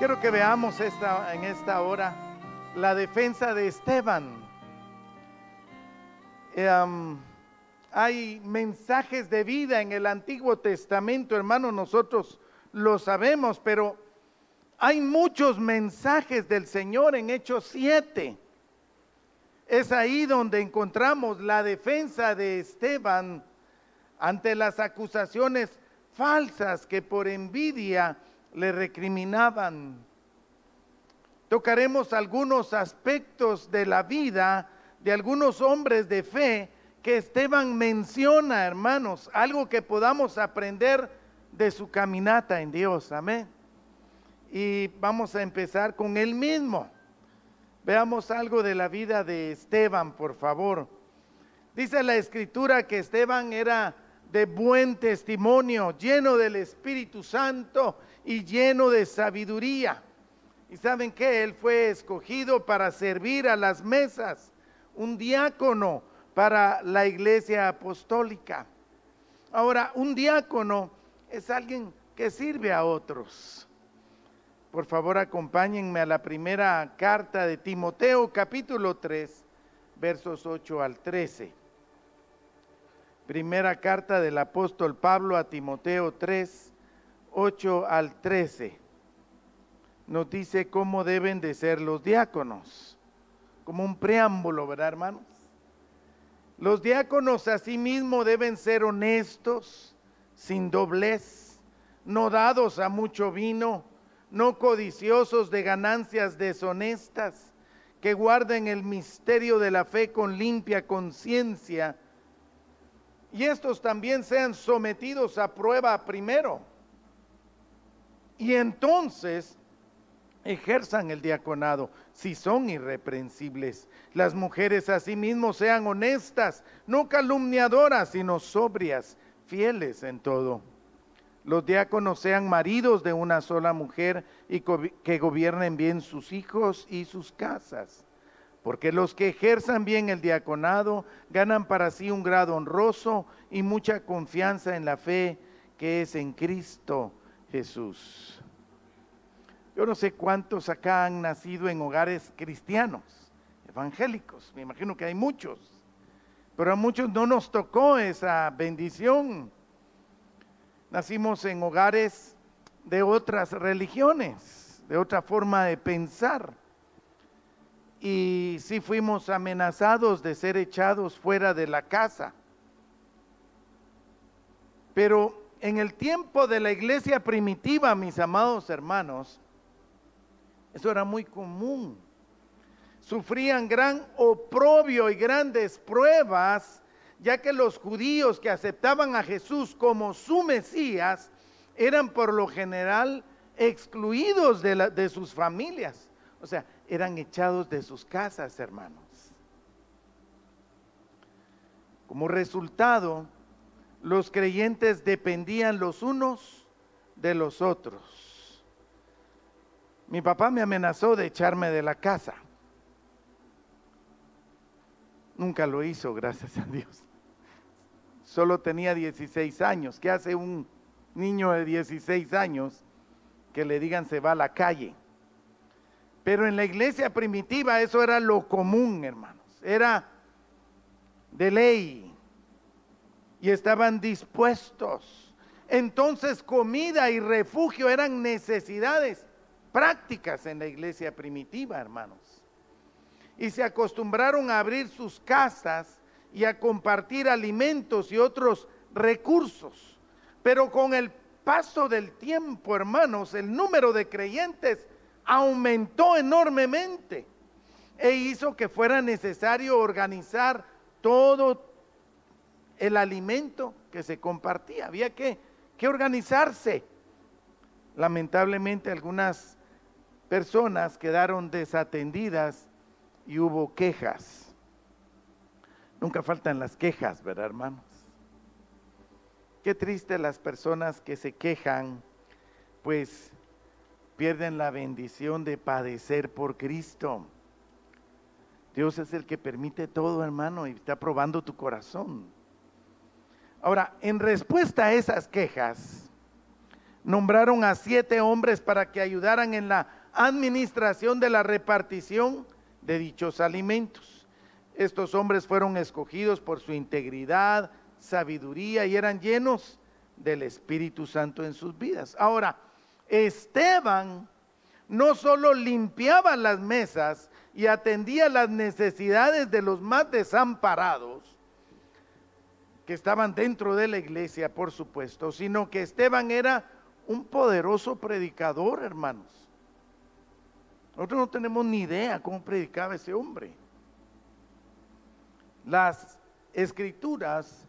Quiero que veamos esta, en esta hora la defensa de Esteban. Em, hay mensajes de vida en el Antiguo Testamento, hermano, nosotros lo sabemos, pero hay muchos mensajes del Señor en Hechos 7. Es ahí donde encontramos la defensa de Esteban ante las acusaciones falsas que por envidia le recriminaban. Tocaremos algunos aspectos de la vida de algunos hombres de fe que Esteban menciona, hermanos, algo que podamos aprender de su caminata en Dios. Amén. Y vamos a empezar con él mismo. Veamos algo de la vida de Esteban, por favor. Dice la escritura que Esteban era de buen testimonio, lleno del Espíritu Santo y lleno de sabiduría. Y saben que él fue escogido para servir a las mesas, un diácono para la iglesia apostólica. Ahora, un diácono es alguien que sirve a otros. Por favor, acompáñenme a la primera carta de Timoteo, capítulo 3, versos 8 al 13. Primera carta del apóstol Pablo a Timoteo 3, 8 al 13. Nos dice cómo deben de ser los diáconos. Como un preámbulo, ¿verdad, hermanos? Los diáconos asimismo deben ser honestos, sin doblez, no dados a mucho vino, no codiciosos de ganancias deshonestas, que guarden el misterio de la fe con limpia conciencia y estos también sean sometidos a prueba primero. Y entonces ejerzan el diaconado si son irreprensibles. Las mujeres asimismo sean honestas, no calumniadoras, sino sobrias, fieles en todo. Los diáconos sean maridos de una sola mujer y que gobiernen bien sus hijos y sus casas porque los que ejerzan bien el diaconado ganan para sí un grado honroso y mucha confianza en la fe que es en Cristo Jesús. Yo no sé cuántos acá han nacido en hogares cristianos, evangélicos, me imagino que hay muchos, pero a muchos no nos tocó esa bendición. Nacimos en hogares de otras religiones, de otra forma de pensar y sí fuimos amenazados de ser echados fuera de la casa. Pero en el tiempo de la iglesia primitiva, mis amados hermanos, eso era muy común. Sufrían gran oprobio y grandes pruebas, ya que los judíos que aceptaban a Jesús como su Mesías eran por lo general excluidos de, sus familias. O sea, eran echados de sus casas, hermanos. Como resultado, los creyentes dependían los unos de los otros. Mi papá me amenazó de echarme de la casa. Nunca lo hizo, gracias a Dios. Solo tenía 16 años. ¿Qué hace un niño de 16 años que le digan se va a la calle? Pero en la iglesia primitiva eso era lo común, hermanos. Era de ley. Y estaban dispuestos. Entonces comida y refugio eran necesidades prácticas en la iglesia primitiva, hermanos. Y se acostumbraron a abrir sus casas y a compartir alimentos y otros recursos. Pero con el paso del tiempo, hermanos, el número de creyentes aumentó enormemente e hizo que fuera necesario organizar todo el alimento que se compartía. Había que, que organizarse. Lamentablemente algunas personas quedaron desatendidas y hubo quejas. Nunca faltan las quejas, ¿verdad, hermanos? Qué triste las personas que se quejan, pues pierden la bendición de padecer por Cristo. Dios es el que permite todo, hermano, y está probando tu corazón. Ahora, en respuesta a esas quejas, nombraron a siete hombres para que ayudaran en la administración de la repartición de dichos alimentos. Estos hombres fueron escogidos por su integridad, sabiduría y eran llenos del Espíritu Santo en sus vidas. Ahora, Esteban no solo limpiaba las mesas y atendía las necesidades de los más desamparados, que estaban dentro de la iglesia, por supuesto, sino que Esteban era un poderoso predicador, hermanos. Nosotros no tenemos ni idea cómo predicaba ese hombre. Las escrituras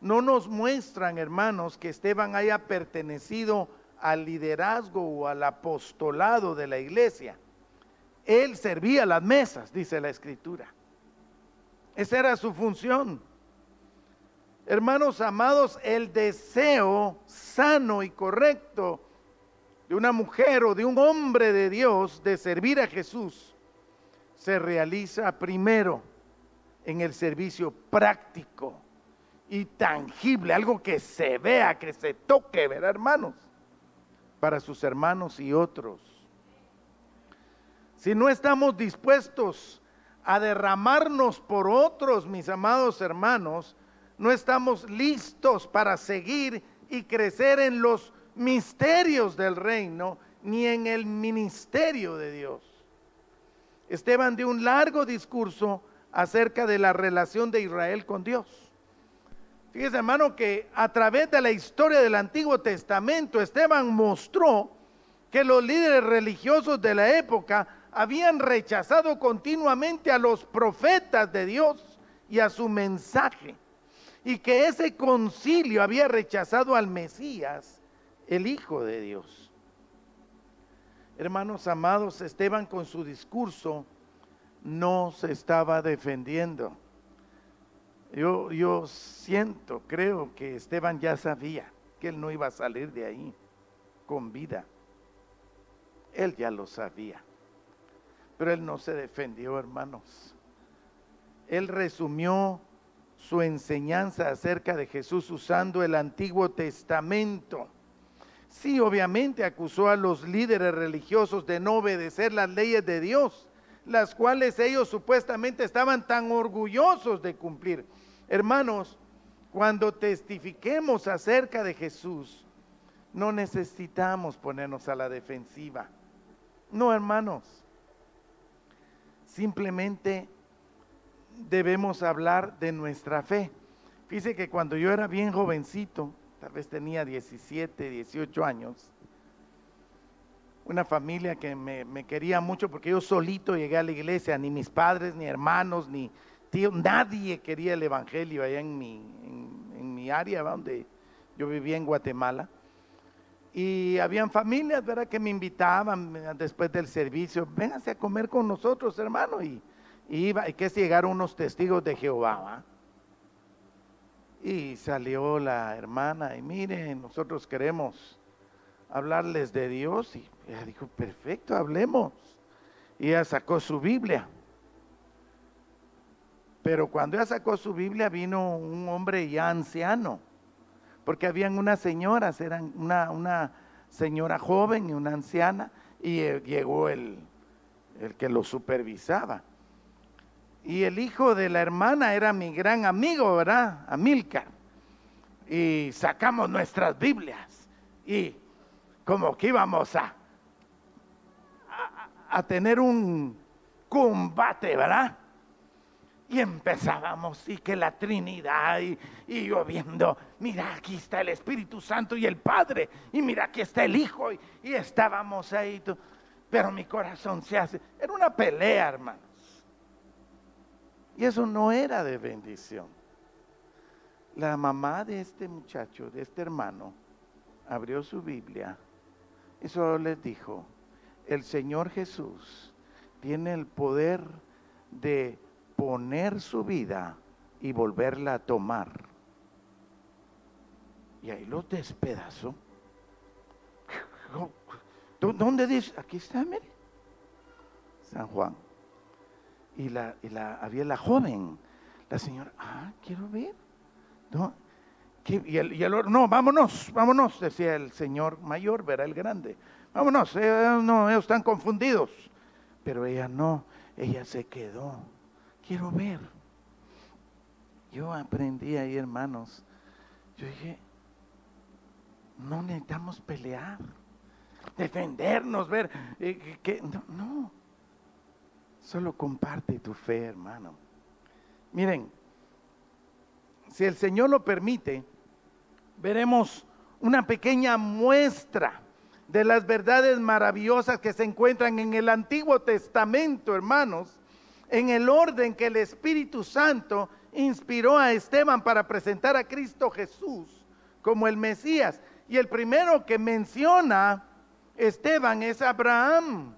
no nos muestran, hermanos, que Esteban haya pertenecido al liderazgo o al apostolado de la iglesia. Él servía las mesas, dice la escritura. Esa era su función. Hermanos amados, el deseo sano y correcto de una mujer o de un hombre de Dios de servir a Jesús se realiza primero en el servicio práctico y tangible, algo que se vea, que se toque, ¿verdad, hermanos? Para sus hermanos y otros. Si no estamos dispuestos a derramarnos por otros, mis amados hermanos, no estamos listos para seguir y crecer en los misterios del reino, ni en el ministerio de Dios. Esteban dio un largo discurso acerca de la relación de Israel con Dios. Fíjese, hermano, que a través de la historia del Antiguo Testamento, Esteban mostró que los líderes religiosos de la época habían rechazado continuamente a los profetas de Dios y a su mensaje y que ese concilio había rechazado al Mesías, el Hijo de Dios. Hermanos amados, Esteban con su discurso no se estaba defendiendo. Yo, yo siento, creo que Esteban ya sabía que él no iba a salir de ahí con vida. Él ya lo sabía. Pero él no se defendió, hermanos. Él resumió su enseñanza acerca de Jesús usando el Antiguo Testamento. Sí, obviamente acusó a los líderes religiosos de no obedecer las leyes de Dios, las cuales ellos supuestamente estaban tan orgullosos de cumplir. Hermanos, cuando testifiquemos acerca de Jesús, no necesitamos ponernos a la defensiva. No, hermanos. Simplemente debemos hablar de nuestra fe. Fíjese que cuando yo era bien jovencito, tal vez tenía 17, 18 años, una familia que me, quería mucho porque yo solito llegué a la iglesia, ni mis padres, ni hermanos, ni tíos, nadie quería el evangelio allá en mi, en, mi área, donde yo vivía en Guatemala. Y habían familias, ¿verdad?, que me invitaban después del servicio, vénganse a comer con nosotros, hermano, y y iba, y que llegaron unos testigos de Jehová. Y salió la hermana y miren, nosotros queremos hablarles de Dios. Y ella dijo, perfecto, hablemos. Y ella sacó su Biblia. Pero cuando ella sacó su Biblia vino un hombre ya anciano, porque habían unas señoras, eran una, una señora joven y una anciana, y eh, llegó el, el que lo supervisaba. Y el hijo de la hermana era mi gran amigo, ¿verdad? Amilcar. Y sacamos nuestras Biblias. Y como que íbamos a, a, tener un combate, ¿verdad? Y empezábamos, y que la Trinidad, y, y, yo viendo, mira, aquí está el Espíritu Santo y el Padre, y mira, aquí está el Hijo, y, y estábamos ahí, pero mi corazón se hace, era una pelea, hermano. Eso no era de bendición. La mamá de este muchacho, de este hermano, abrió su Biblia y solo les dijo, el Señor Jesús tiene el poder de poner su vida y volverla a tomar. Y ahí lo despedazó. ¿Dónde dice? Aquí está, mire. San Juan y, la, la, había la joven, la señora, ah, quiero ver. ¿no? Y el, y el, no, vámonos, vámonos, decía el señor mayor, verá el grande. Vámonos, eh, no, ellos están confundidos. Pero ella no, ella se quedó. Quiero ver. Yo aprendí ahí, hermanos. Yo dije, no necesitamos pelear, defendernos, ver eh, no, solo comparte tu fe, hermano. Miren, si el Señor lo permite, veremos una pequeña muestra de las verdades maravillosas que se encuentran en el Antiguo Testamento, hermanos, en el orden que el Espíritu Santo inspiró a Esteban para presentar a Cristo Jesús como el Mesías. Y el primero que menciona Esteban es Abraham.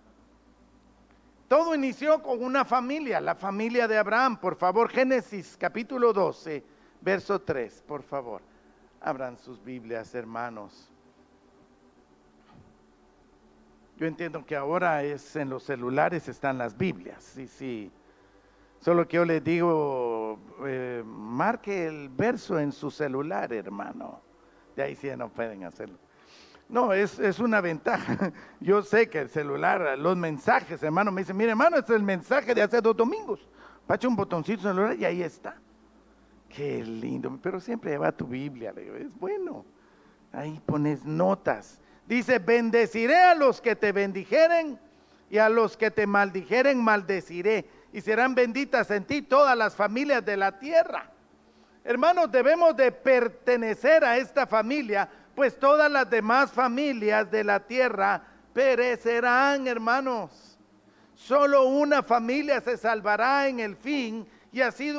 Todo inició con una familia, la familia de Abraham. Por favor, Génesis capítulo 12, verso 3, por favor. Abran sus Biblias, hermanos. Yo entiendo que ahora es en los celulares están las Biblias, sí, sí. Solo que yo les digo, eh, marque el verso en su celular, hermano. De ahí sí no pueden hacerlo. No, es, es, una ventaja. Yo sé que el celular, los mensajes, hermano, me dicen, mire hermano, este es el mensaje de hace dos domingos. Pacha un botoncito celular y ahí está. Qué lindo, pero siempre lleva tu Biblia, es bueno. Ahí pones notas. Dice, bendeciré a los que te bendijeren y a los que te maldijeren maldeciré. Y serán benditas en ti todas las familias de la tierra. Hermanos, debemos de pertenecer a esta familia, pues todas las demás familias de la tierra perecerán, hermanos. Solo una familia se salvará en el fin y así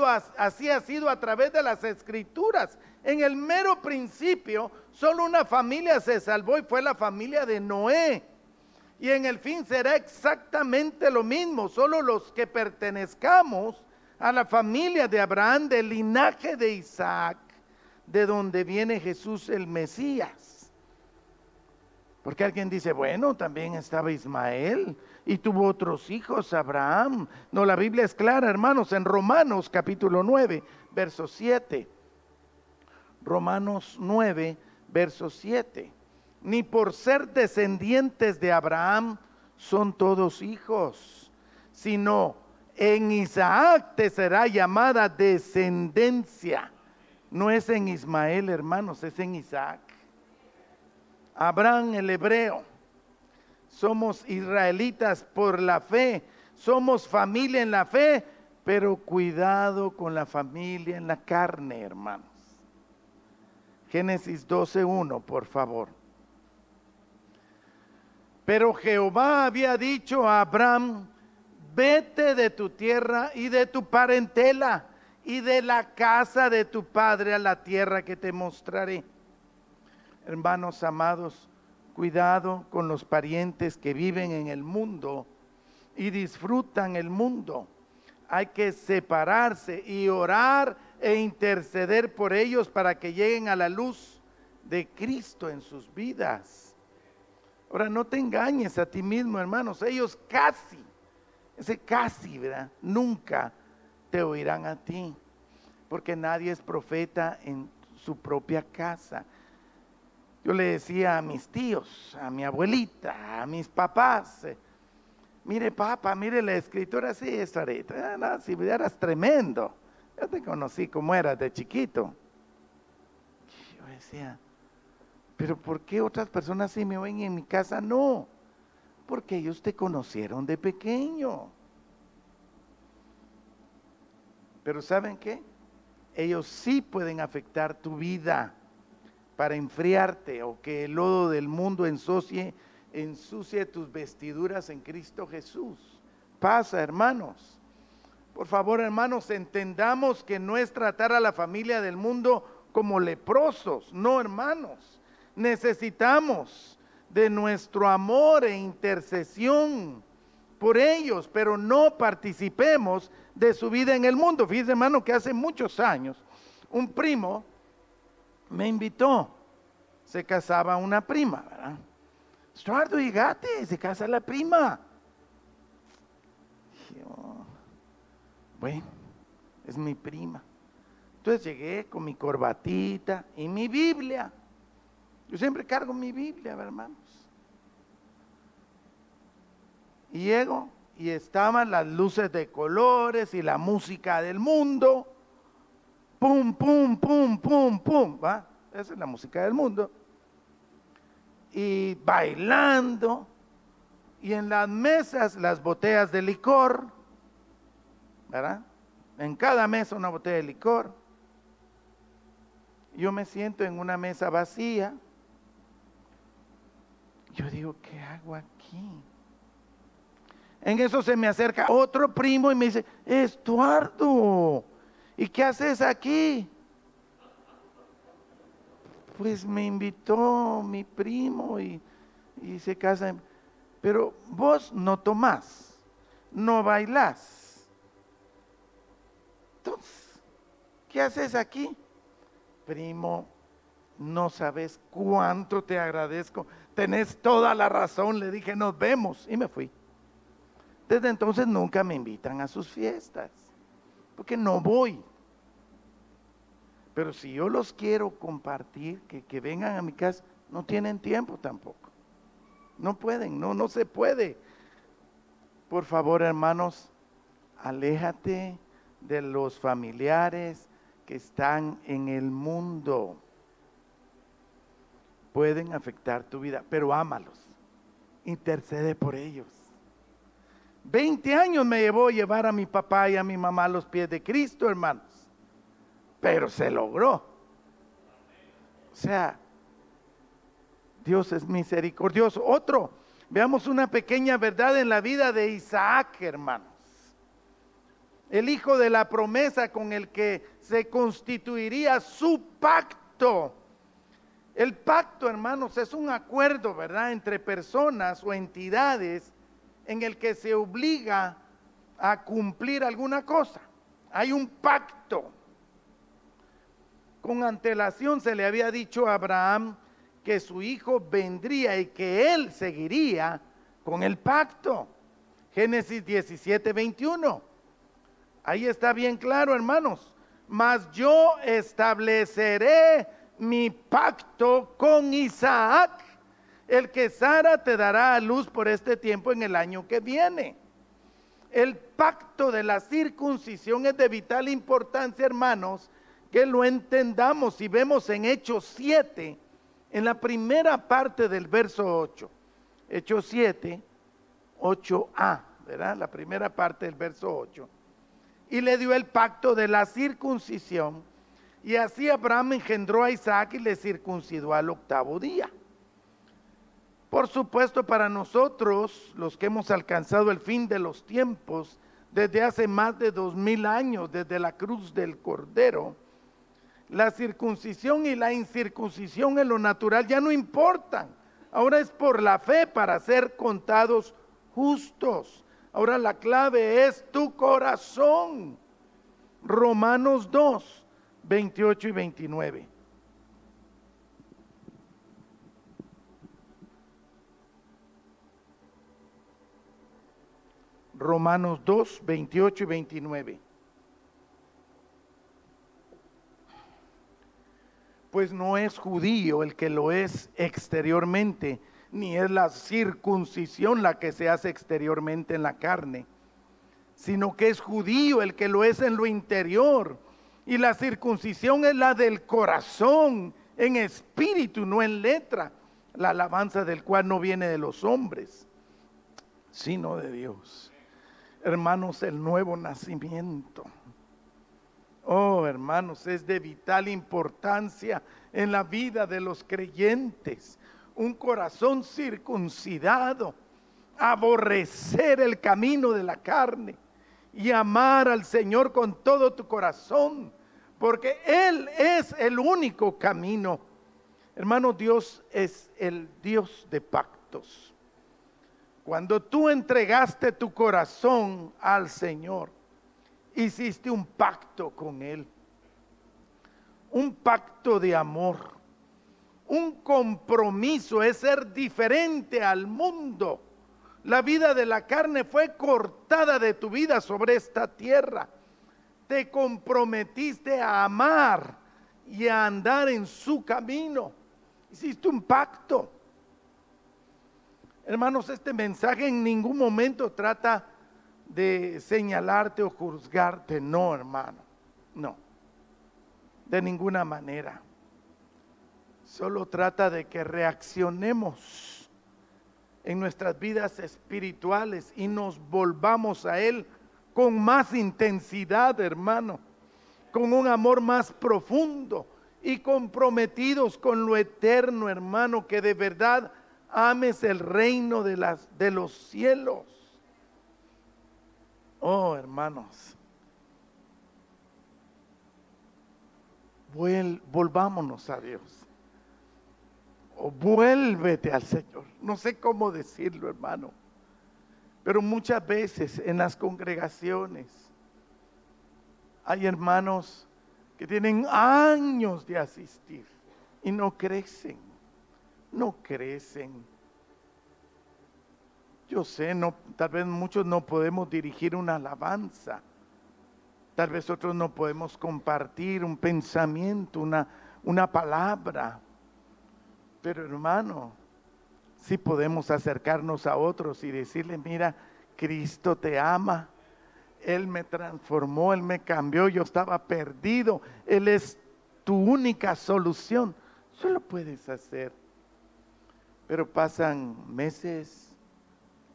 ha sido a través de las escrituras. En el mero principio, solo una familia se salvó y fue la familia de Noé. Y en el fin será exactamente lo mismo, solo los que pertenezcamos a la familia de Abraham, del linaje de Isaac, de donde viene Jesús el Mesías. Porque alguien dice, bueno, también estaba Ismael, y tuvo otros hijos, Abraham. No, la Biblia es clara, hermanos, en Romanos capítulo 9, verso 7. Romanos 9, verso 7. Ni por ser descendientes de Abraham son todos hijos, sino en Isaac te será llamada descendencia. No es en Ismael, hermanos, es en Isaac. Abraham el hebreo somos israelitas por la fe, somos familia en la fe, pero cuidado con la familia en la carne, hermanos. Génesis 12.1, por favor. Pero Jehová había dicho a Abraham, vete de tu tierra y de tu parentela y de la casa de tu padre a la tierra que te mostraré. Hermanos amados, Cuidado con los parientes que viven en el mundo y disfrutan el mundo. Hay que separarse y orar e interceder por ellos para que lleguen a la luz de Cristo en sus vidas. Ahora, no te engañes a ti mismo, hermanos. Ellos casi, ese casi, ¿verdad? Nunca te oirán a ti. Porque nadie es profeta en su propia casa. Yo le decía a mis tíos, a mi abuelita, a mis papás, eh, mire papá, mire la escritura, sí, es ahorita, ah, si eras tremendo, yo te conocí como eras de chiquito. Yo decía, pero ¿por qué otras personas sí me y en mi casa no? Porque ellos te conocieron de pequeño. Pero ¿saben qué? Ellos sí pueden afectar tu vida para enfriarte o que el lodo del mundo ensucie, ensucie tus vestiduras en Cristo Jesús. Pasa, hermanos. Por favor, hermanos, entendamos que no es tratar a la familia del mundo como leprosos, no, hermanos. Necesitamos de nuestro amor e intercesión por ellos, pero no participemos de su vida en el mundo. Fíjese, hermano, que hace muchos años un primo me invitó. Se casaba una prima, ¿verdad? Estuardo y Gate, se casa la prima. bueno, es mi prima. Entonces llegué con mi corbatita y mi Biblia. Yo siempre cargo mi Biblia, hermanos. Y llego y estaban las luces de colores y la música del mundo. Pum, pum, pum, pum, pum. ¿va? Esa es la música del mundo. Y bailando. Y en las mesas las botellas de licor. ¿Verdad? En cada mesa una botella de licor. Yo me siento en una mesa vacía. Yo digo, ¿qué hago aquí? En eso se me acerca otro primo y me dice, Estuardo, ¿y qué haces aquí? Pues me invitó mi primo y, se casa. Pero vos no tomás, no bailás. Entonces, ¿qué haces aquí? Primo, no sabes cuánto te agradezco. Tenés toda la razón. Le dije, nos vemos. Y me fui. Desde entonces nunca me invitan a sus fiestas, porque no voy. Pero si yo los quiero compartir, que, vengan a mi casa, no tienen tiempo tampoco. No pueden, no, no se puede. Por favor, hermanos, aléjate de los familiares que están en el mundo. Pueden afectar tu vida, pero ámalos. Intercede por ellos. 20 años me llevó llevar a mi papá y a mi mamá a los pies de Cristo, hermanos. Pero se logró. O sea, Dios es misericordioso. Otro, veamos una pequeña verdad en la vida de Isaac, hermanos. El hijo de la promesa con el que se constituiría su pacto. El pacto, hermanos, es un acuerdo, ¿verdad?, entre personas o entidades en el que se obliga a cumplir alguna cosa. Hay un pacto. Con antelación se le había dicho a Abraham que su hijo vendría y que él seguiría con el pacto. Génesis 17, 21. Ahí está bien claro, hermanos. Mas yo estableceré mi pacto con Isaac el que Sara te dará a luz por este tiempo en el año que viene. El pacto de la circuncisión es de vital importancia, hermanos, que lo entendamos y vemos en Hechos 7, en la primera parte del verso 8. Hechos 7, 8a, ¿verdad? La primera parte del verso 8. Y le dio el pacto de la circuncisión. Y así Abraham engendró a Isaac y le circuncidó al octavo día. Por supuesto, para nosotros, los que hemos alcanzado el fin de los tiempos, desde hace más de dos mil años, desde la cruz del Cordero, la circuncisión y la incircuncisión en lo natural ya no importan. Ahora es por la fe para ser contados justos. Ahora la clave es tu corazón. Romanos 2, 28 y 29. Romanos 2, 28 y 29. Pues no es judío el que lo es exteriormente, ni es la circuncisión la que se hace exteriormente en la carne, sino que es judío el que lo es en lo interior. Y la circuncisión es la del corazón, en espíritu, no en letra, la alabanza del cual no viene de los hombres, sino de Dios hermanos, el nuevo nacimiento. Oh, hermanos, es de vital importancia en la vida de los creyentes. Un corazón circuncidado, aborrecer el camino de la carne y amar al Señor con todo tu corazón, porque Él es el único camino. Hermano, Dios es el Dios de pactos. Cuando tú entregaste tu corazón al Señor, hiciste un pacto con Él. Un pacto de amor. Un compromiso es ser diferente al mundo. La vida de la carne fue cortada de tu vida sobre esta tierra. te comprometiste a amar y a andar en su camino. Hiciste un pacto. Hermanos, este mensaje en ningún momento trata de señalarte o juzgarte. No, hermano. No. De ninguna manera. Solo trata de que reaccionemos en nuestras vidas espirituales y nos volvamos a Él con más intensidad, hermano, con un amor más profundo y comprometidos con lo eterno, hermano, que de verdad ames el reino de, las, de los cielos. Oh, hermanos, volvámonos a Dios. O vuélvete al Señor. No sé cómo decirlo, hermano. Pero muchas veces en las congregaciones hay hermanos que tienen años de asistir y no crecen, no crecen. Yo sé, no, tal vez muchos no podemos dirigir una alabanza, tal vez otros no podemos compartir un pensamiento, una, una palabra, pero hermano, si podemos acercarnos a otros y decirle, mira, Cristo te ama. Él me transformó, Él me cambió, yo estaba perdido. Él es tu única solución. Solo puedes hacer. Pero pasan meses,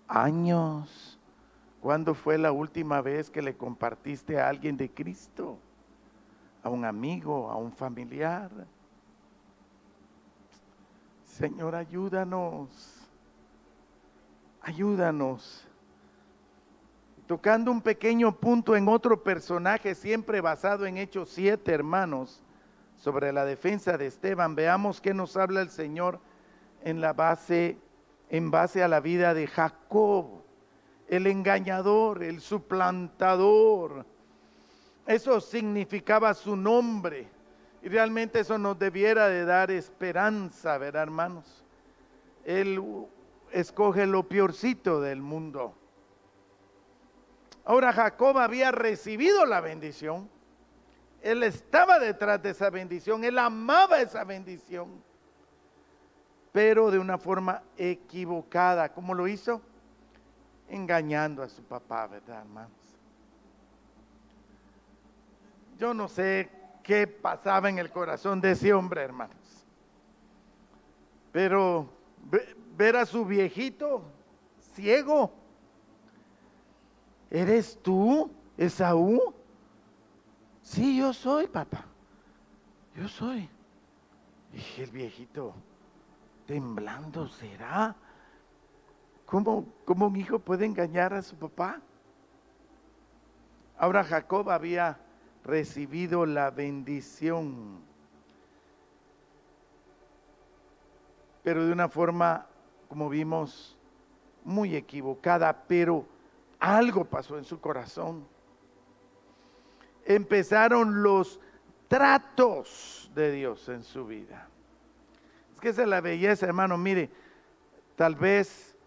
años. ¿Cuándo fue la última vez que le compartiste a alguien de Cristo? A un amigo, a un familiar. Señor, ayúdanos. Ayúdanos. Tocando un pequeño punto en otro personaje, siempre basado en Hechos 7, hermanos, sobre la defensa de Esteban. Veamos qué nos habla el Señor en la base, en base a la vida de Jacob, el engañador, el suplantador. Eso significaba su nombre y realmente eso nos debiera de dar esperanza, ¿verdad, hermanos? Él escoge lo peorcito del mundo. Ahora Jacob había recibido la bendición. Él estaba detrás de esa bendición. Él amaba esa bendición. Pero de una forma equivocada. ¿Cómo lo hizo? Engañando a su papá, ¿verdad, hermanos? Yo no sé qué pasaba en el corazón de ese hombre, hermanos. Pero ver a su viejito ciego, ¿eres tú, Esaú? Sí, yo soy, papá. Yo soy. El viejito, temblando, ¿será? ¿Cómo, ¿Cómo un hijo puede engañar a su papá? Ahora Jacob había recibido la bendición. Pero de una forma, como vimos, muy equivocada, pero algo pasó en su corazón. Empezaron los tratos de Dios en su vida. Es que esa es la belleza, hermano. Mire, tal vez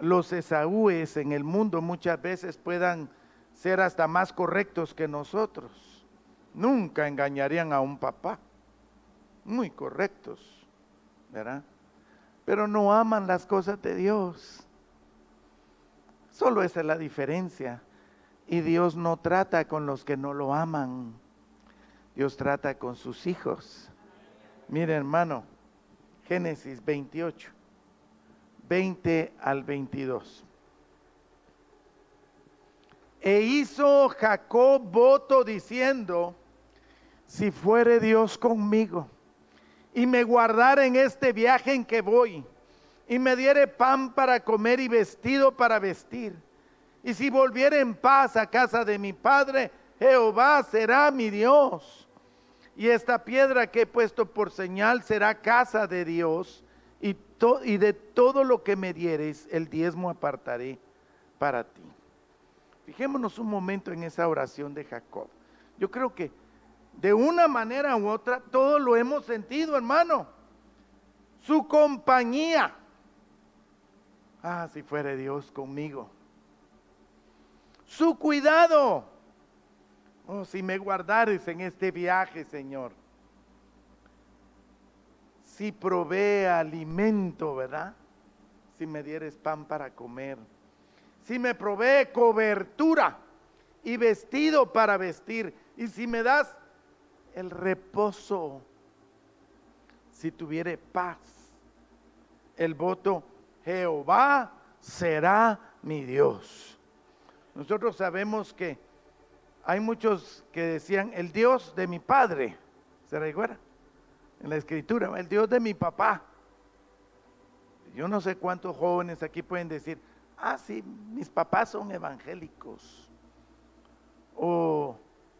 los Esaúes en el mundo muchas veces puedan ser hasta más correctos que nosotros nunca engañarían a un papá. Muy correctos, ¿verdad? Pero no aman las cosas de Dios. Solo esa es la diferencia. Y Dios no trata con los que no lo aman. Dios trata con sus hijos. Mire hermano, Génesis 28, 20 al 22. E hizo Jacob voto diciendo, si fuere Dios conmigo y me guardara en este viaje en que voy y me diere pan para comer y vestido para vestir, y si volviere en paz a casa de mi padre, Jehová será mi Dios. Y esta piedra que he puesto por señal será casa de Dios, y, de todo lo que me dieres, el diezmo apartaré para ti. Fijémonos un momento en esa oración de Jacob. Yo creo que de una manera u otra todo lo hemos sentido, hermano. Su compañía. Ah, si fuere Dios conmigo. Su cuidado. Oh, si me guardares en este viaje, Señor. Si provee alimento, ¿verdad? Si me dieres pan para comer. Si me provee cobertura y vestido para vestir. Y si me das el reposo. Si tuviere paz. El voto, Jehová será mi Dios. Nosotros sabemos que hay muchos que decían, el Dios de mi padre, ¿se recuerda? En la escritura, el Dios de mi papá. Yo no sé cuántos jóvenes aquí pueden decir, ah, sí, mis papás son evangélicos. O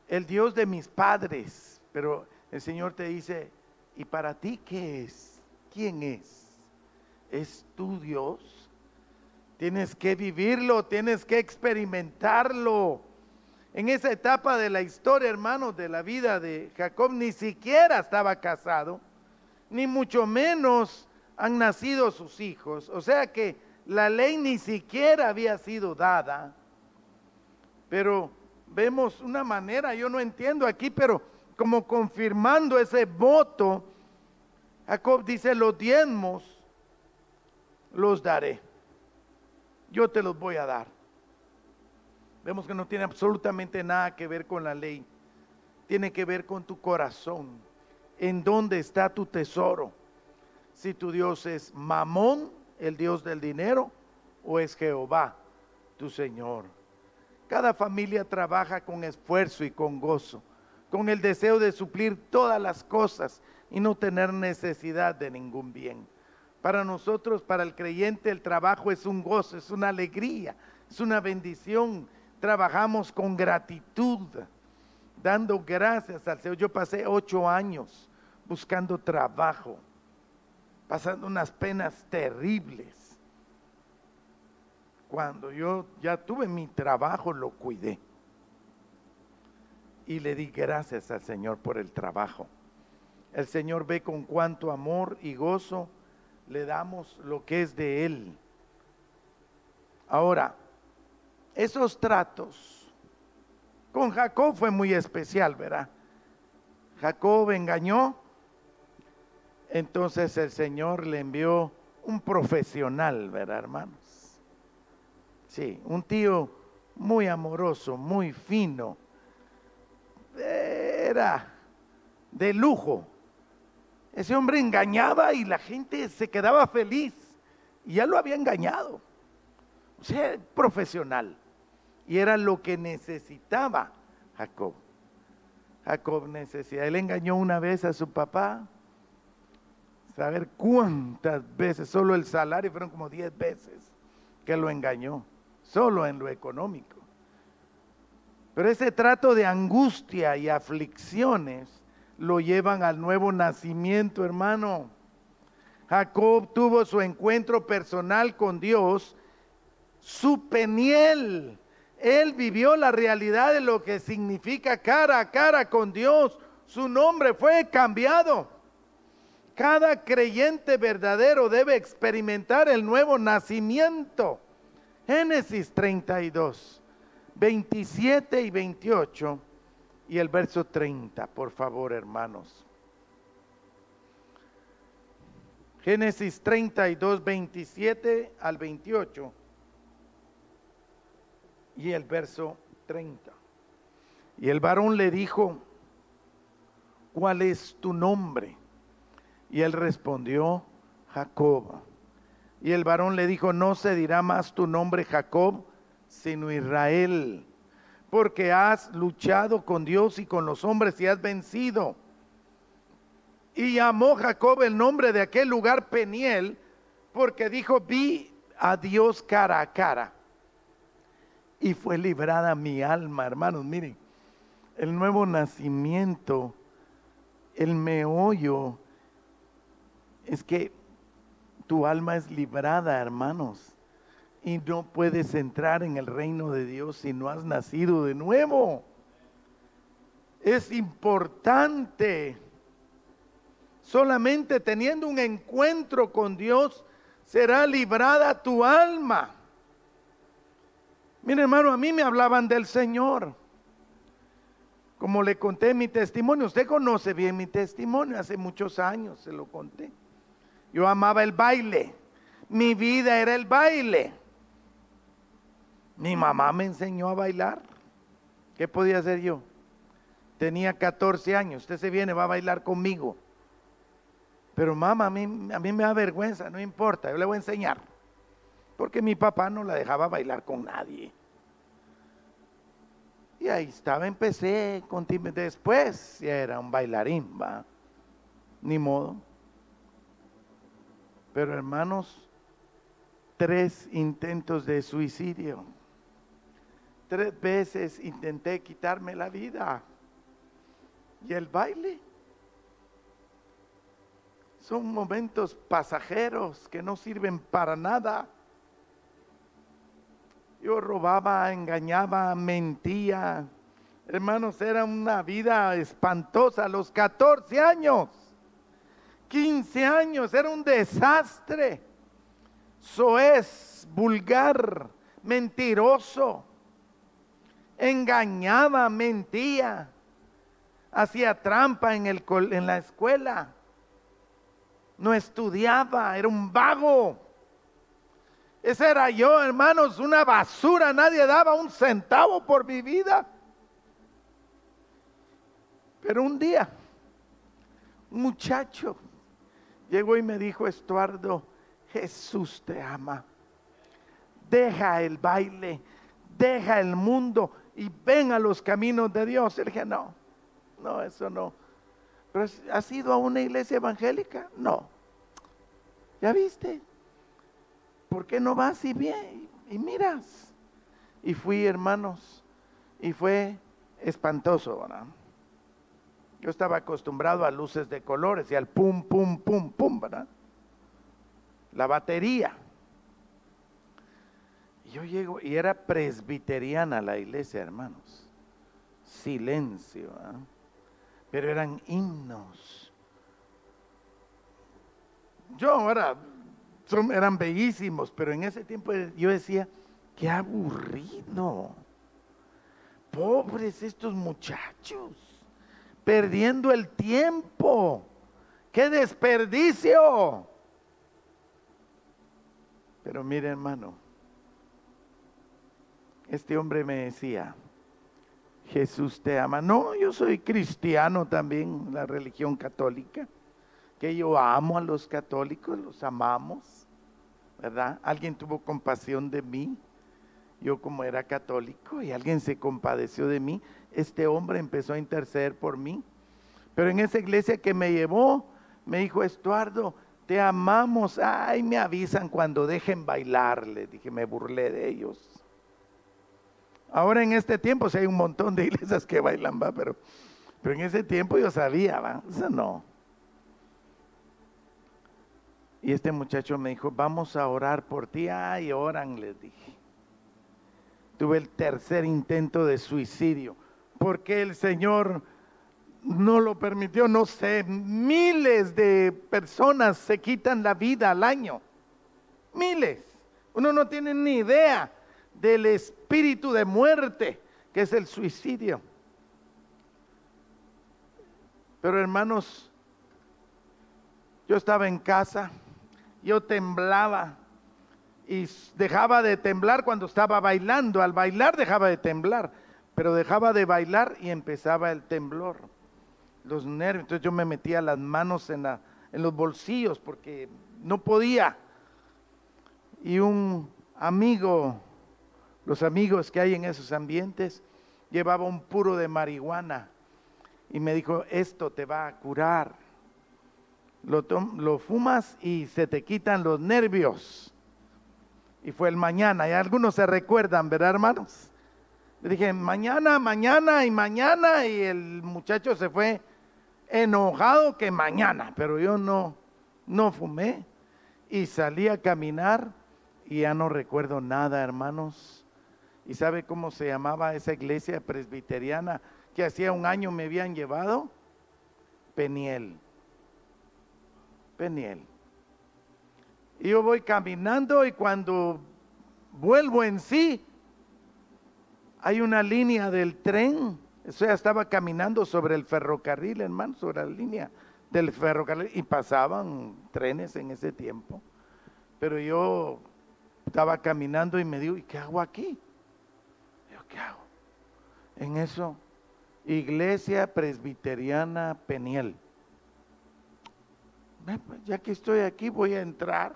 el Dios de mis padres. Pero el Señor te dice, ¿y para ti qué es? ¿Quién es? ¿Es tu Dios? Tienes que vivirlo, tienes que experimentarlo. En esa etapa de la historia, hermanos, de la vida de Jacob, ni siquiera estaba casado, ni mucho menos han nacido sus hijos. O sea que la ley ni siquiera había sido dada. Pero vemos una manera, yo no entiendo aquí, pero como confirmando ese voto, Jacob dice, los diezmos los daré. Yo te los voy a dar. Vemos que no tiene absolutamente nada que ver con la ley. Tiene que ver con tu corazón. ¿En dónde está tu tesoro? Si tu Dios es Mamón, el Dios del dinero, o es Jehová, tu Señor. Cada familia trabaja con esfuerzo y con gozo, con el deseo de suplir todas las cosas y no tener necesidad de ningún bien. Para nosotros, para el creyente, el trabajo es un gozo, es una alegría, es una bendición. Trabajamos con gratitud, dando gracias al Señor. Yo pasé ocho años buscando trabajo, pasando unas penas terribles cuando yo ya tuve mi trabajo, lo cuidé. Y le di gracias al Señor por el trabajo. El Señor ve con cuánto amor y gozo le damos lo que es de Él. Ahora, esos tratos con Jacob fue muy especial, ¿verdad? Jacob engañó, entonces el Señor le envió un profesional, ¿verdad, hermanos? Sí, un tío muy amoroso, muy fino. Era de lujo. Ese hombre engañaba y la gente se quedaba feliz. Y ya lo había engañado. O sea, profesional. Y era lo que necesitaba Jacob. Jacob necesitaba. Él engañó una vez a su papá. Saber cuántas veces, solo el salario fueron como 10 veces que lo engañó solo en lo económico. Pero ese trato de angustia y aflicciones lo llevan al nuevo nacimiento, hermano. Jacob tuvo su encuentro personal con Dios, su peniel. Él vivió la realidad de lo que significa cara a cara con Dios. Su nombre fue cambiado. Cada creyente verdadero debe experimentar el nuevo nacimiento. Génesis 32, 27 y 28 y el verso 30, por favor, hermanos. Génesis 32, 27 al 28 y el verso 30. Y el varón le dijo, ¿cuál es tu nombre? Y él respondió, Jacob. Y el varón le dijo, no se dirá más tu nombre Jacob, sino Israel, porque has luchado con Dios y con los hombres y has vencido. Y llamó Jacob el nombre de aquel lugar Peniel, porque dijo, vi a Dios cara a cara. Y fue librada mi alma, hermanos, miren, el nuevo nacimiento, el meollo, es que tu alma es librada, hermanos. Y no puedes entrar en el reino de Dios si no has nacido de nuevo. Es importante. Solamente teniendo un encuentro con Dios será librada tu alma. Mira hermano, a mí me hablaban del Señor. Como le conté mi testimonio, usted conoce bien mi testimonio, hace muchos años se lo conté. Yo amaba el baile, mi vida era el baile. Mi mamá me enseñó a bailar. ¿Qué podía hacer yo? Tenía 14 años, usted se viene, va a bailar conmigo. Pero mamá, a mí, a mí me da vergüenza, no importa, yo le voy a enseñar. Porque mi papá no la dejaba bailar con nadie. Y ahí estaba, empecé, después ya era un bailarín, va. Ni modo. Pero hermanos, tres intentos de suicidio. Tres veces intenté quitarme la vida. Y el baile son momentos pasajeros que no sirven para nada. Yo robaba, engañaba, mentía. Hermanos, era una vida espantosa a los 14 años. 15 años, era un desastre. Soez, vulgar, mentiroso. Engañaba, mentía. Hacía trampa en, el, en la escuela. No estudiaba, era un vago. Ese era yo, hermanos, una basura. Nadie daba un centavo por mi vida. Pero un día, un muchacho llegó y me dijo, Estuardo, Jesús te ama. Deja el baile, deja el mundo y ven a los caminos de Dios. Y dije, no, no, eso no. Pero ¿has ido a una iglesia evangélica? No. ¿Ya viste? ¿Por qué no vas y bien y miras? Y fui, hermanos, y fue espantoso, ¿verdad? Yo estaba acostumbrado a luces de colores y al pum, pum, pum, pum, ¿verdad? La batería. Y yo llego, y era presbiteriana la iglesia, hermanos. Silencio, ¿verdad? Pero eran himnos. Yo ahora eran bellísimos, pero en ese tiempo yo decía, qué aburrido. Pobres estos muchachos, perdiendo el tiempo. ¡Qué desperdicio! Pero mire hermano, este hombre me decía, Jesús te ama. No, yo soy cristiano también, la religión católica que yo amo a los católicos, los amamos, ¿verdad? Alguien tuvo compasión de mí, yo como era católico, y alguien se compadeció de mí, este hombre empezó a interceder por mí. Pero en esa iglesia que me llevó, me dijo, Estuardo, te amamos, ay, me avisan cuando dejen bailar, le dije, me burlé de ellos. Ahora en este tiempo, si hay un montón de iglesias que bailan, va, pero, pero en ese tiempo yo sabía, va, no. Y este muchacho me dijo, vamos a orar por ti. Ay, oran, les dije. Tuve el tercer intento de suicidio. porque el Señor no lo permitió? No sé, miles de personas se quitan la vida al año. Miles. Uno no tiene ni idea del espíritu de muerte que es el suicidio. Pero hermanos, yo estaba en casa yo temblaba y dejaba de temblar cuando estaba bailando. Al bailar dejaba de temblar, pero dejaba de bailar y empezaba el temblor, los nervios. Entonces yo me metía las manos en, en los bolsillos porque no podía. Y un amigo, los amigos que hay en esos ambientes, llevaba un puro de marihuana y me dijo, esto te va a curar lo, fumas y se te quitan los nervios. Y fue el mañana, y algunos se recuerdan, ¿verdad, hermanos? Dije, mañana, mañana y mañana, y el muchacho se fue enojado que mañana, pero yo no, no fumé y salí a caminar y ya no recuerdo nada, hermanos. ¿Y sabe cómo se llamaba esa iglesia presbiteriana que hacía un año me habían llevado? Peniel. Peniel. Y yo voy caminando y cuando vuelvo en sí, hay una línea del tren, Eso ya estaba caminando sobre el ferrocarril, hermano, sobre la línea del ferrocarril y pasaban trenes en ese tiempo. Pero yo estaba caminando y me digo, ¿y qué hago aquí? Yo, ¿qué hago? En eso, Iglesia Presbiteriana Peniel. Pues, ya que estoy aquí, voy a entrar.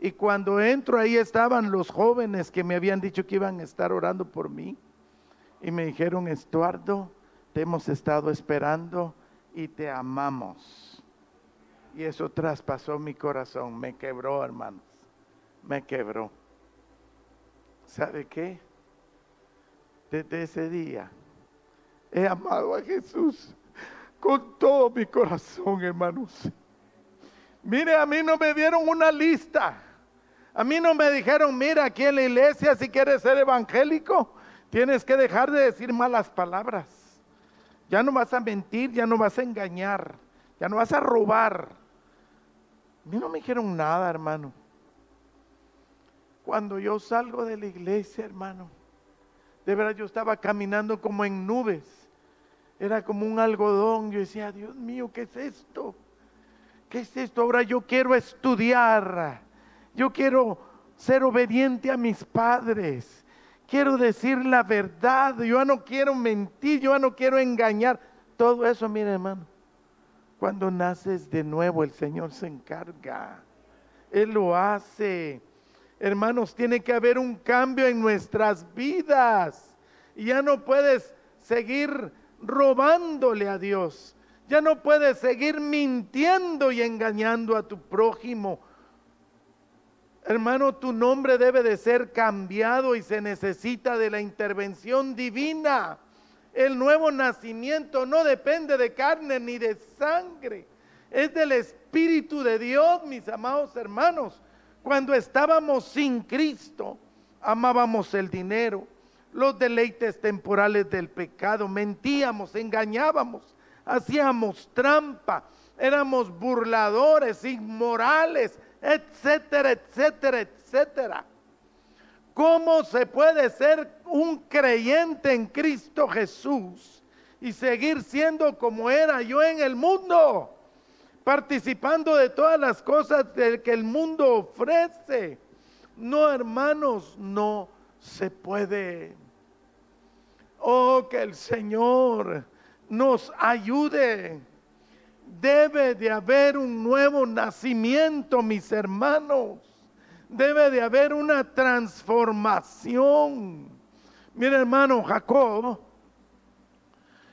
Y cuando entro, ahí estaban los jóvenes que me habían dicho que iban a estar orando por mí. Y me dijeron, Estuardo, te hemos estado esperando y te amamos. Y eso traspasó mi corazón, me quebró, hermanos, me quebró. ¿Sabe qué? Desde ese día he amado a Jesús con todo mi corazón, hermanos. Mire, a mí no me dieron una lista. A mí no me dijeron, mira, aquí en la iglesia, si quieres ser evangélico, tienes que dejar de decir malas palabras. Ya no vas a mentir, ya no vas a engañar, ya no vas a robar. A mí no me dijeron nada, hermano. Cuando yo salgo de la iglesia, hermano, de verdad yo estaba caminando como en nubes era como un algodón. Yo decía, Dios mío, ¿qué es esto? ¿Qué es esto? Ahora yo quiero estudiar. Yo quiero ser obediente a mis padres. Quiero decir la verdad. Yo no quiero mentir. Yo no quiero engañar. Todo eso, mire hermano. Cuando naces de nuevo, el Señor se encarga. Él lo hace. Hermanos, tiene que haber un cambio en nuestras vidas. Y ya no puedes seguir robándole a Dios. Ya no puedes seguir mintiendo y engañando a tu prójimo. Hermano, tu nombre debe de ser cambiado y se necesita de la intervención divina. El nuevo nacimiento no depende de carne ni de sangre. Es del Espíritu de Dios, mis amados hermanos. Cuando estábamos sin Cristo, amábamos el dinero, los deleites temporales del pecado, mentíamos, engañábamos, hacíamos trampa, éramos burladores, inmorales, etcétera, etcétera, etcétera. ¿Cómo se puede ser un creyente en Cristo Jesús y seguir siendo como era yo en el mundo? Participando de todas las cosas que el mundo ofrece. No, hermanos, no se puede. Oh, que el Señor nos ayude. Debe de haber un nuevo nacimiento, mis hermanos. Debe de haber una transformación. Mira, hermano, Jacob,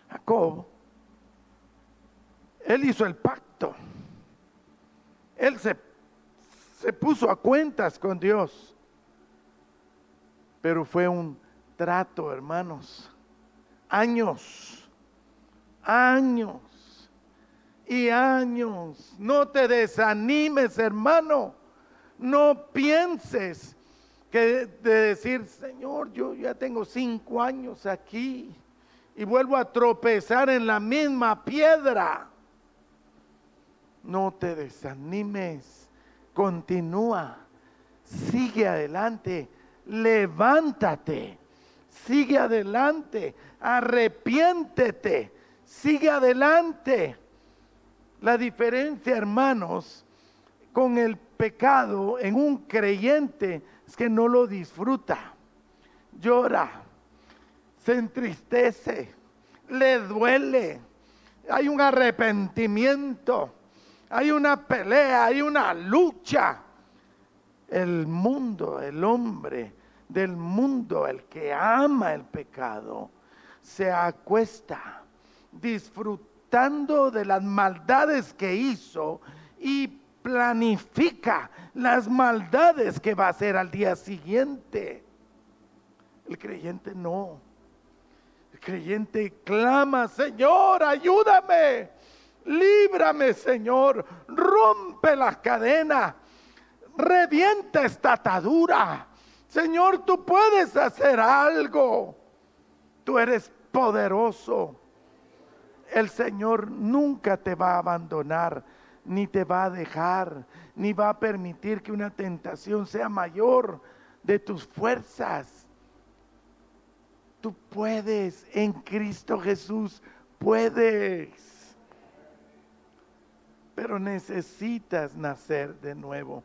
Jacob, él hizo el pacto. Él se, se puso a cuentas con Dios pero fue un trato, hermanos. Años, años. Y años. No te desanimes, hermano. No pienses que de decir, Señor, yo ya tengo cinco años aquí y vuelvo a tropezar en la misma piedra. No te desanimes, continúa, sigue adelante. Levántate, sigue adelante, arrepiéntete, sigue adelante. La diferencia, hermanos, con el pecado en un creyente es que no lo disfruta, llora, se entristece, le duele, hay un arrepentimiento, hay una pelea, hay una lucha. El mundo, el hombre del mundo, el que ama el pecado, se acuesta disfrutando de las maldades que hizo y planifica las maldades que va a hacer al día siguiente. El creyente no. El creyente clama, Señor, ayúdame, líbrame, Señor, rompe las cadenas revienta esta atadura. Señor, tú puedes hacer algo. Tú eres poderoso. El Señor nunca te va a abandonar, ni te va a dejar, ni va a permitir que una tentación sea mayor de tus fuerzas. tú puedes, en Cristo Jesús puedes. Pero necesitas nacer de nuevo.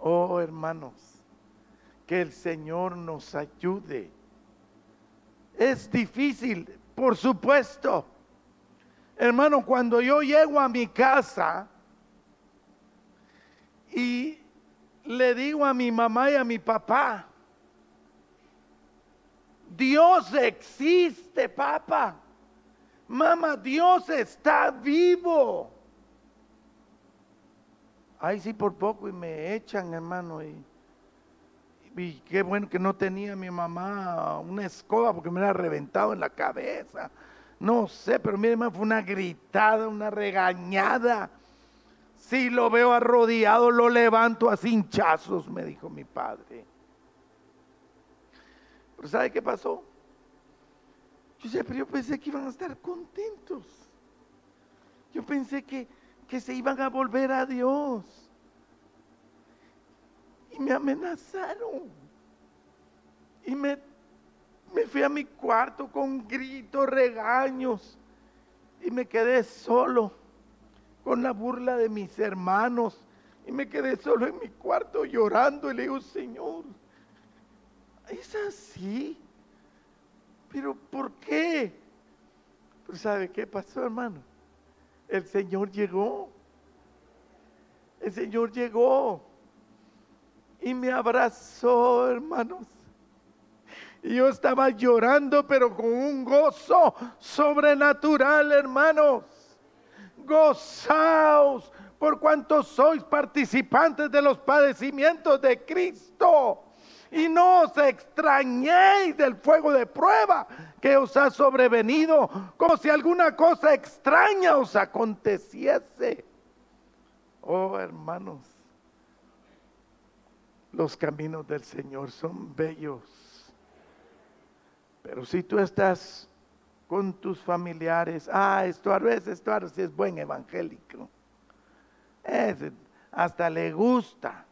Oh hermanos, que el Señor nos ayude. Es difícil, por supuesto. Hermano, cuando yo llego a mi casa y le digo a mi mamá y a mi papá, Dios existe, papá. Mamá, Dios está vivo. Ay, sí, por poco y me echan, hermano. Y, y qué bueno que no tenía mi mamá una escoba porque me la reventado en la cabeza. No sé, pero mi fue una gritada, una regañada. Si lo veo arrodillado, lo levanto a cinchazos, me dijo mi padre. Pero ¿sabe qué pasó? Yo, pero yo pensé que iban a estar contentos. Yo pensé que, que se iban a volver a Dios. Y me amenazaron. Y me, me fui a mi cuarto con gritos, regaños. Y me quedé solo con la burla de mis hermanos. Y me quedé solo en mi cuarto llorando y le digo, Señor, es así. Pero ¿por qué? Pero ¿sabe qué pasó, hermano? El Señor llegó. El Señor llegó y me abrazó, hermanos. Y yo estaba llorando, pero con un gozo sobrenatural, hermanos. Gozaos por cuanto sois participantes de los padecimientos de Cristo y no os extrañéis del fuego de prueba que os ha sobrevenido, como si alguna cosa extraña os aconteciese. Oh hermanos, los caminos del Señor son bellos. Pero si tú estás con tus familiares, ah, veces, esto a veces es buen evangélico. hasta le gusta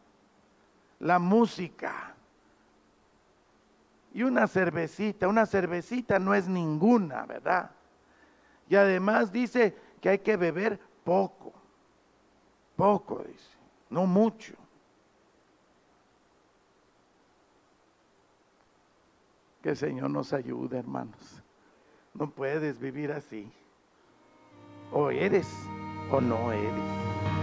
la música y una cervecita. Una cervecita no es ninguna, ¿verdad? Y además dice que hay que beber poco. Poco, dice, no mucho. Que el Señor nos ayude, hermanos. No puedes vivir así. O eres o no eres.